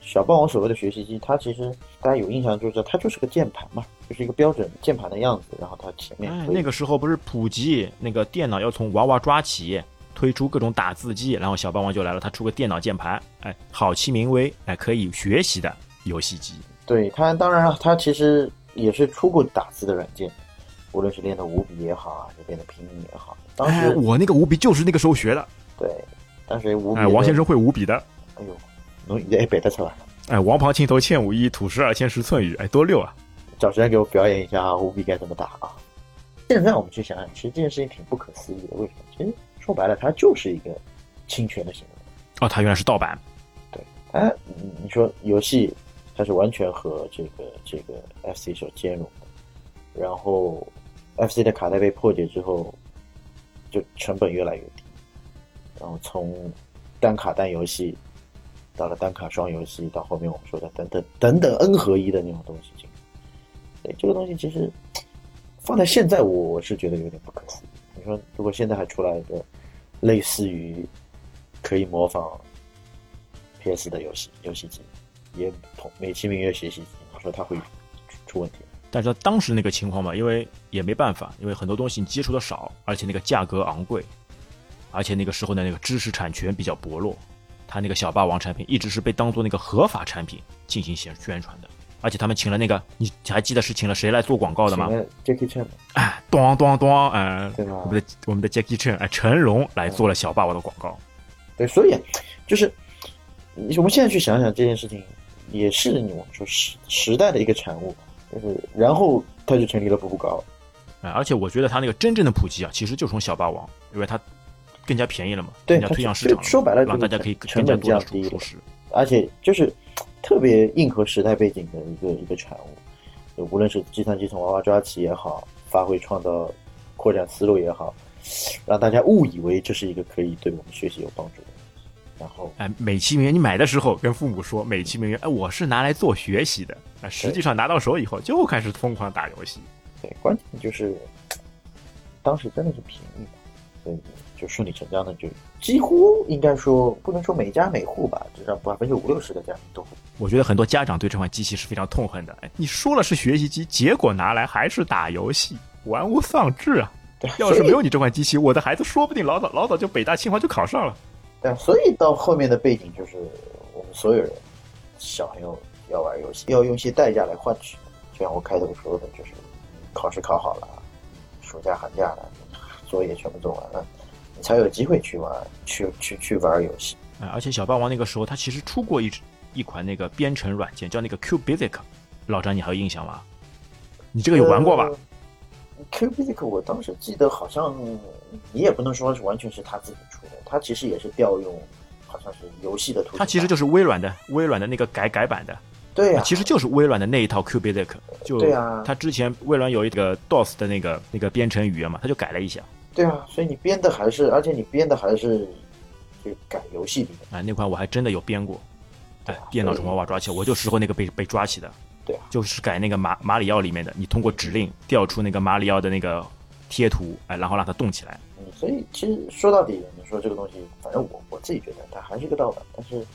小霸王所谓的学习机，它其实大家有印象就是它就是个键盘嘛，就是一个标准键盘的样子。然后它前面那个时候不是普及那个电脑要从娃娃抓起，推出各种打字机，然后小霸王就来了，它出个电脑键盘，哎，好其名为哎可以学习的游戏机。对它，当然了，它其实也是出过打字的软件，无论是练的五笔也好啊，是练的拼音也好。当时我那个五笔就是那个时候学的。对，当时五笔。哎，王先生会五笔的。哎呦，侬也背得出来。哎，王旁青头欠五一，土石二千十寸雨，哎，多溜啊！找时间给我表演一下啊，五笔该怎么打啊？现在我们去想想，其实这件事情挺不可思议的。为什么？其实说白了，它就是一个侵权的行为。哦，它原来是盗版。对，哎，你说游戏。它是完全和这个这个 FC 所兼容的，然后 FC 的卡带被破解之后，就成本越来越低，然后从单卡单游戏到了单卡双游戏，到后面我们说的等等等等 N 合一的那种东西进，对这个东西其实放在现在，我是觉得有点不可思议。你说如果现在还出来一个类似于可以模仿 PS 的游戏游戏机？也同美其名曰学习机，你说它会出问题。但是当时那个情况嘛，因为也没办法，因为很多东西你接触的少，而且那个价格昂贵，而且那个时候的那个知识产权比较薄弱，他那个小霸王产品一直是被当做那个合法产品进行宣宣传的。而且他们请了那个，你还记得是请了谁来做广告的吗？Jackie Chan。哎，咚咚咚，哎，对吧？我们的我们的 Jackie Chan，哎，成龙来做了小霸王的广告。对，所以就是我们现在去想想这件事情。也是你们说时时代的一个产物，就是然后他就成立了步步高，啊，而且我觉得他那个真正的普及啊，其实就从小霸王，因为它更加便宜了嘛，对，更加推向市场，说白了，让大家可以成本降低了，而且就是特别硬核时代背景的一个一个产物，无论是计算机从娃娃抓起也好，发挥创造扩展思路也好，让大家误以为这是一个可以对我们学习有帮助的。然后，哎，美其名曰你买的时候跟父母说美其名曰，哎，我是拿来做学习的。那实际上拿到手以后就开始疯狂打游戏。对，关键就是 当时真的是便宜，所以就顺理成章的就几乎应该说不能说每家每户吧，至少百分之五六十的家庭都会。我觉得很多家长对这款机器是非常痛恨的。哎，你说了是学习机，结果拿来还是打游戏，玩物丧志啊！要是没有你这款机器，我的孩子说不定老早老早就北大清华就考上了。但所以到后面的背景就是，我们所有人小朋友要玩游戏，要用一些代价来换取。就像我开头说的，就是考试考好了，暑假寒假了，作业全部做完了，你才有机会去玩，去去去玩游戏。啊，而且小霸王那个时候他其实出过一一款那个编程软件，叫那个 Q Basic。老张，你还有印象吗？你这个有玩过吧？Q Basic 我当时记得好像，你也不能说是完全是他自己出的。他其实也是调用，好像是游戏的图。它其实就是微软的微软的那个改改版的。对呀，其实就是微软的那一套 Q Basic。就对啊，他之前微软有一个 DOS 的那个那个编程语言嘛，他就改了一下。对啊，所以你编的还是，而且你编的还是就改游戏里的。啊，那款我还真的有编过。哎，电脑从娃娃抓起，我就时候那个被被抓起的。对啊，就是改那个马马里奥里面的，你通过指令调出那个马里奥的那个贴图，哎，然后让它动起来。嗯，所以其实说到底。你说这个东西，反正我我自己觉得它还是一个盗版，但是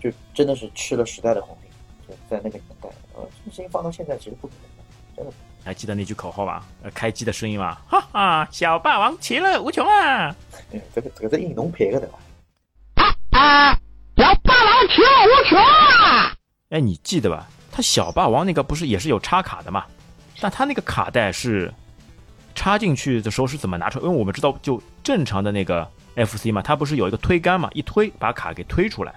就真的是吃了时代的红利，就在那个年代，呃，这个事情放到现在其实不可能的，真的。还记得那句口号吧？呃，开机的声音吧？哈哈，小霸王其乐无穷啊！这个这个是应龙配的对吧？啊，小霸王其乐无穷啊！哎，你记得吧？他小霸王那个不是也是有插卡的嘛？但他那个卡带是插进去的时候是怎么拿出来？因为我们知道，就正常的那个。FC 嘛，它不是有一个推杆嘛？一推把卡给推出来，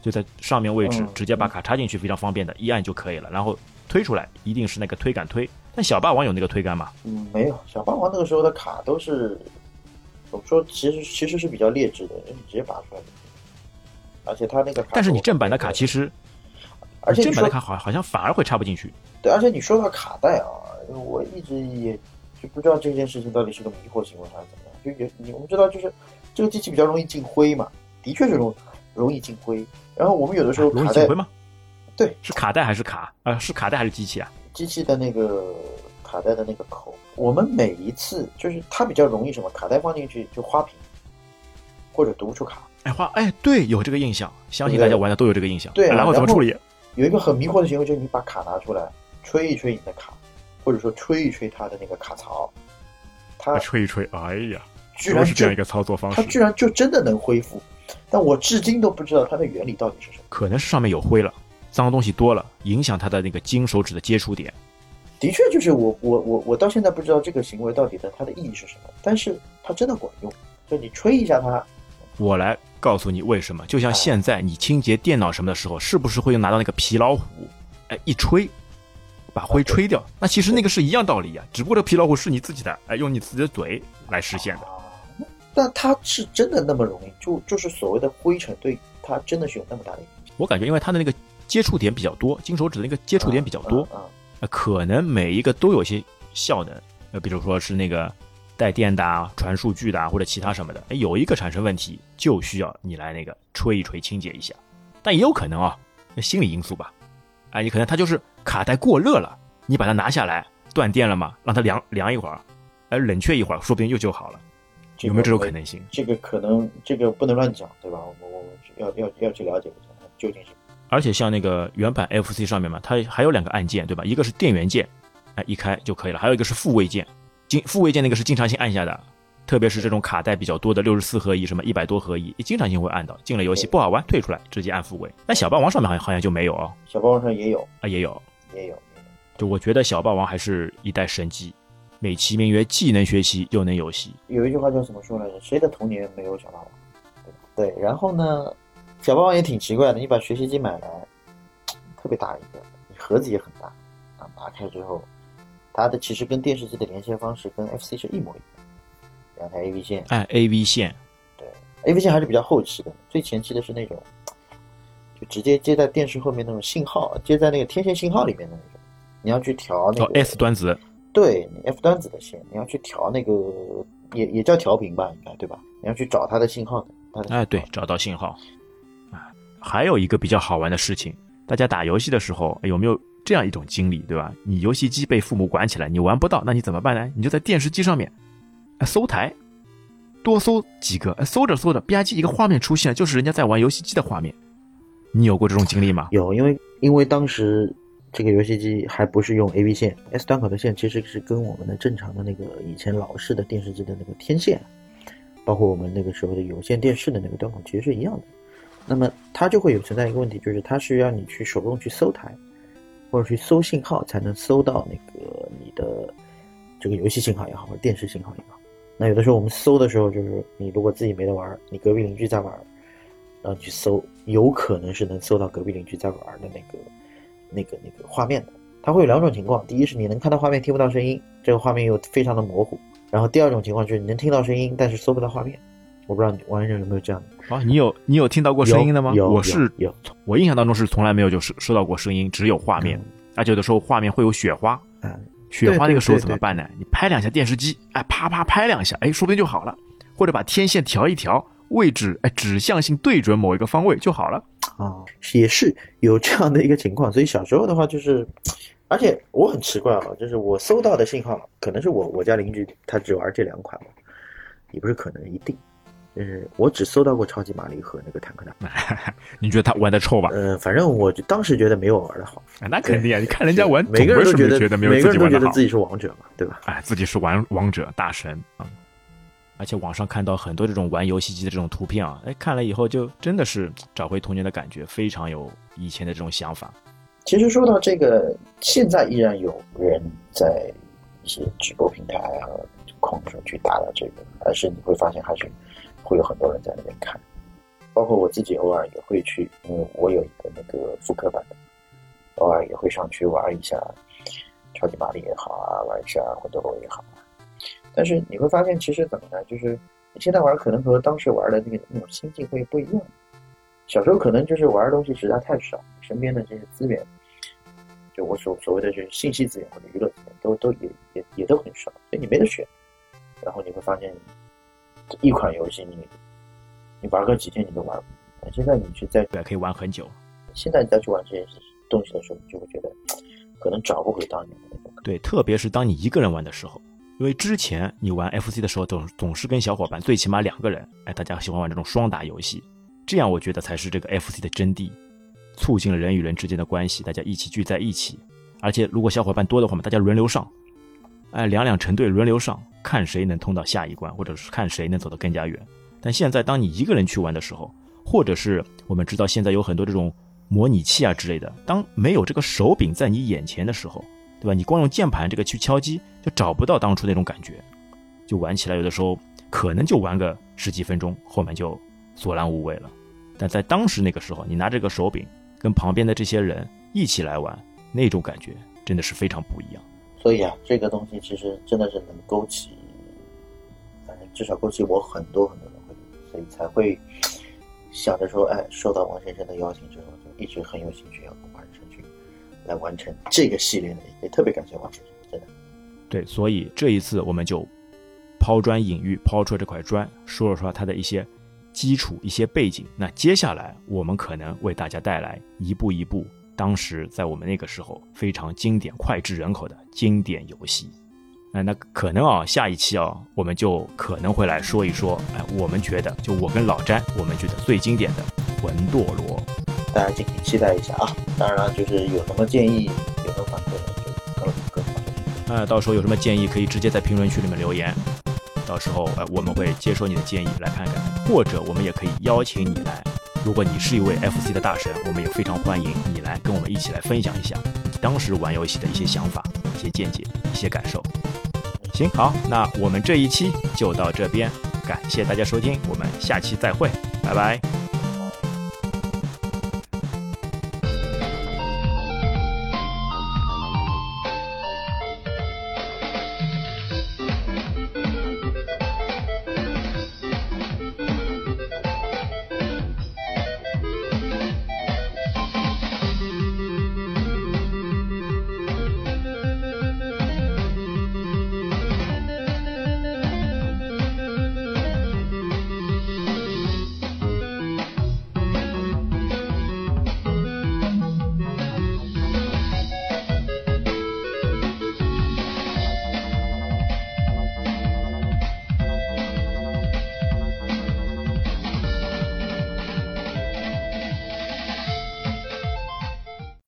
就在上面位置，直接把卡插进去，非常方便的，一按就可以了。然后推出来一定是那个推杆推。但小霸王有那个推杆吗？嗯，没有。小霸王那个时候的卡都是，我说其实其实是比较劣质的，你直接拔出来的。而且它那个，但是你正版的卡其实，而且正版的卡好好像反而会插不进去。对，而且你说到卡带啊，我一直也就不知道这件事情到底是个迷惑行为还是怎么样。就有你我们知道，就是这个机器比较容易进灰嘛，的确是容容易进灰。然后我们有的时候卡带容易进灰吗？对，是卡带还是卡？啊，是卡带还是机器啊？机器的那个卡带的那个口，我们每一次就是它比较容易什么，卡带放进去就花屏，或者读不出卡。哎花哎，对，有这个印象，相信大家玩的都有这个印象。对啊然后怎么处理？有一个很迷惑的行为，就是你把卡拿出来，吹一吹你的卡，或者说吹一吹它的那个卡槽，它吹一吹，哎呀，居然是这样一个操作方式。它居然就真的能恢复，但我至今都不知道它的原理到底是什么。可能是上面有灰了，脏东西多了，影响它的那个金手指的接触点。的确，就是我我我我到现在不知道这个行为到底的它的意义是什么，但是它真的管用。就你吹一下它，我来告诉你为什么。就像现在你清洁电脑什么的时候，是不是会拿到那个皮老虎，哎，一吹，把灰吹掉？那其实那个是一样道理呀、只不过这皮老虎是你自己的，哎，用你自己的嘴来实现的。啊，但它是真的那么容易？就就是所谓的灰尘对它真的是有那么大的影响？我感觉因为它的那个接触点比较多，金手指的那个接触点比较多，啊，呃，可能每一个都有些效能，呃，比如说是那个带电的啊、传数据的啊，或者其他什么的，哎，有一个产生问题，就需要你来那个吹一吹清洁一下。但也有可能啊，那心理因素吧，啊，你可能它就是卡带过热了，你把它拿下来，断电了嘛，让它凉凉一会儿，哎，冷却一会儿，说不定又就好了，这个有没有这种可能性？这个可能，这个不能乱讲，对吧？我们我们要要要去了解一下它究竟是而且像那个原版 FC 上面嘛，它还有两个按键，对吧？一个是电源键，哎，一开就可以了；还有一个是复位键，经复位键那个是经常性按下的，特别是这种卡带比较多的六十四合一、什么一百多合一，经常性会按到。进了游戏不好玩，退出来直接按复位。但小霸王上面好像好像就没有哦，小霸王上也有，啊也有。也有，也有。就我觉得小霸王还是一代神机，美其名曰既能学习又能游戏。有一句话叫怎么说来着？谁的童年没有小霸王？对吧？对，然后呢，小霸王也挺奇怪的，你把学习机买来，特别大一个，盒子也很大，啊，打开之后，它的其实跟电视机的连线方式跟 FC 是一模一样，两台 AV 线，按 AV 线，对，AV 线还是比较后期的，最前期的是那种，就直接接在电视后面那种信号，接在那个天线信号里面的那种，你要去调那哦个 S 端子，对你 F 端子的线，你要去调那个，也也叫调频吧，应该对吧？你要去找它的信号的，它的信号哎，对，找到信号。还有一个比较好玩的事情，大家打游戏的时候有没有这样一种经历，对吧？你游戏机被父母管起来，你玩不到，那你怎么办呢？你就在电视机上面，搜台，多搜几个，哎，搜着搜着，吧唧一个画面出现了，就是人家在玩游戏机的画面。你有过这种经历吗？有，因为因为当时这个游戏机还不是用 AV 线，S 端口的线其实是跟我们的正常的那个以前老式的电视机的那个天线，包括我们那个时候的有线电视的那个端口其实是一样的。那么它就会有存在一个问题，就是它是要你去手动去搜台，或者去搜信号，才能搜到那个你的这个游戏信号也好，或者电视信号也好。那有的时候我们搜的时候，就是你如果自己没得玩，你隔壁邻居在玩，然后你去搜，有可能是能搜到隔壁邻居在玩的那个、那个、那个画面的。它会有两种情况，第一是你能看到画面，听不到声音，这个画面又非常的模糊；然后第二种情况就是你能听到声音，但是搜不到画面。我不知道你玩家有没有这样的啊，你有你有听到过声音的吗？有有我是有，我印象当中是从来没有就是收到过声音，只有画面，而且有的时候画面会有雪花，嗯，雪花那个时候怎么办呢？你拍两下电视机，哎，啪啪拍两下，哎，说不定就好了。或者把天线调一调，位置哎指向性对准某一个方位就好了。啊，也是有这样的一个情况。所以小时候的话，就是，而且我很奇怪啊，就是我搜到的信号，可能是我我家邻居他只玩这两款嘛，也不是可能一定，就是我只搜到过超级玛丽和那个坦克大。你觉得他玩的臭吧？嗯，反正我就当时觉得没有我玩的好，哎，那肯定啊！你看人家玩，每个人都总归是得觉得没有每个人都自己玩的好。觉得自己是王者嘛，对吧？哎，自己是玩王者大神啊、而且网上看到很多这种玩游戏机的这种图片啊，哎，看了以后就真的是找回童年的感觉，非常有以前的这种想法。其实说到这个，现在依然有人在一些直播平台啊、空的时候去打打这个，但是你会发现还是会有很多人在那边看，包括我自己偶尔也会去，因为我有一个那个复刻版的，偶尔也会上去玩一下超级玛丽也好啊，玩一下魂斗罗也好啊。但是你会发现，其实怎么呢？就是你现在玩可能和当时玩的那个那种心境会不一样。小时候可能就是玩的东西实在太少，身边的这些资源，就我所所谓的就是信息资源或者娱乐资源，都都也也也都很少，所以你没得选。然后你会发现，一款游戏你你玩个几天你都玩不。现在你去再对可以玩很久。现在你再去玩这些东西的时候，你就会觉得可能找不回当年的那种。对，特别是当你一个人玩的时候，因为之前你玩 FC 的时候总总是跟小伙伴，最起码两个人，哎，大家喜欢玩这种双打游戏，这样我觉得才是这个 FC 的真谛，促进了人与人之间的关系，大家一起聚在一起。而且如果小伙伴多的话嘛，大家轮流上，哎，两两成对轮流上，看谁能通到下一关，或者是看谁能走得更加远。但现在当你一个人去玩的时候，或者是我们知道现在有很多这种。模拟器啊之类的，当没有这个手柄在你眼前的时候，对吧？你光用键盘这个去敲击，就找不到当初那种感觉，就玩起来有的时候可能就玩个十几分钟，后面就索然无味了。但在当时那个时候，你拿这个手柄跟旁边的这些人一起来玩，那种感觉真的是非常不一样。所以啊，这个东西其实真的是能勾起，至少勾起我很多很多的回忆，所以才会想着说，哎，受到王先生的邀请之后。就一直很有兴趣要完成去来完成这个系列的，也特别感谢王先生，真的。对，所以这一次我们就抛砖引玉，抛出这块砖，说了说它的一些基础、一些背景。那接下来我们可能为大家带来一步一步，当时在我们那个时候非常经典、脍炙人口的经典游戏。那那可能啊，下一期啊，我们就可能会来说一说，哎，我们觉得就我跟老詹，我们觉得最经典的《魂斗罗》。大家敬请期待一下啊！当然了，就是有什么建议、有什么反馈，就跟跟我们说。到时候有什么建议，可以直接在评论区里面留言。到时候，呃，我们会接受你的建议来看看，或者我们也可以邀请你来。如果你是一位 FC 的大神，我们也非常欢迎你来跟我们一起来分享一下当时玩游戏的一些想法、一些见解、一些感受。行，好，那我们这一期就到这边，感谢大家收听，我们下期再会，拜拜。